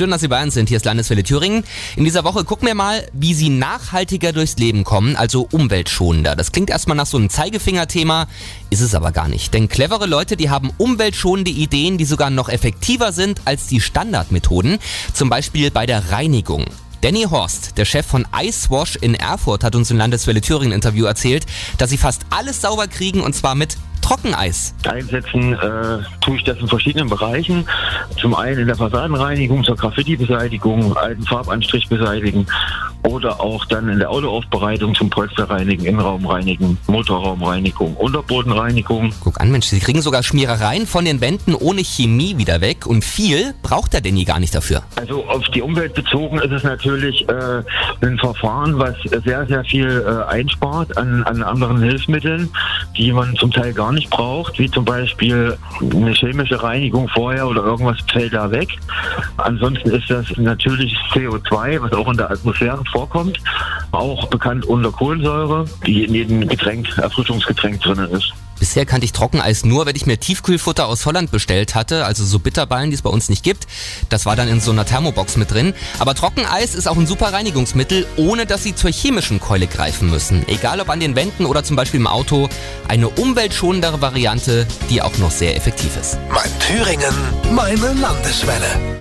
Schön, dass Sie bei uns sind. Hier ist Landeswelle Thüringen. In dieser Woche gucken wir mal, wie Sie nachhaltiger durchs Leben kommen, also umweltschonender. Das klingt erstmal nach so einem Zeigefinger-Thema, ist es aber gar nicht. Denn clevere Leute, die haben umweltschonende Ideen, die sogar noch effektiver sind als die Standardmethoden. Zum Beispiel bei der Reinigung. Danny Horst, der Chef von Icewash in Erfurt, hat uns im Landeswelle Thüringen Interview erzählt, dass sie fast alles sauber kriegen und zwar mit Trockeneis. Einsetzen äh, tue ich das in verschiedenen Bereichen. Zum einen in der Fassadenreinigung, zur Graffiti-Beseitigung, alten Farbanstrich beseitigen oder auch dann in der Autoaufbereitung zum Polsterreinigen, Innenraumreinigen, Motorraumreinigung, Unterbodenreinigung. Guck an, Mensch, Sie kriegen sogar Schmierereien von den Wänden ohne Chemie wieder weg und viel braucht der Danny gar nicht dafür. Also auf die Umwelt bezogen ist es natürlich äh, ein Verfahren, was sehr, sehr viel äh, einspart an, an anderen Hilfsmitteln, die man zum Teil gar nicht braucht, wie zum Beispiel eine chemische Reinigung vorher oder irgendwas fällt da weg. Ansonsten ist das natürlich CO2, was auch in der Atmosphäre vorkommt, auch bekannt unter Kohlensäure, die in jedem Getränk, Erfrischungsgetränk drin ist. Bisher kannte ich Trockeneis nur, wenn ich mir Tiefkühlfutter aus Holland bestellt hatte, also so Bitterballen, die es bei uns nicht gibt. Das war dann in so einer Thermobox mit drin. Aber Trockeneis ist auch ein super Reinigungsmittel, ohne dass Sie zur chemischen Keule greifen müssen. Egal ob an den Wänden oder zum Beispiel im Auto. Eine umweltschonendere Variante, die auch noch sehr effektiv ist. Mein Thüringen, meine Landeswelle.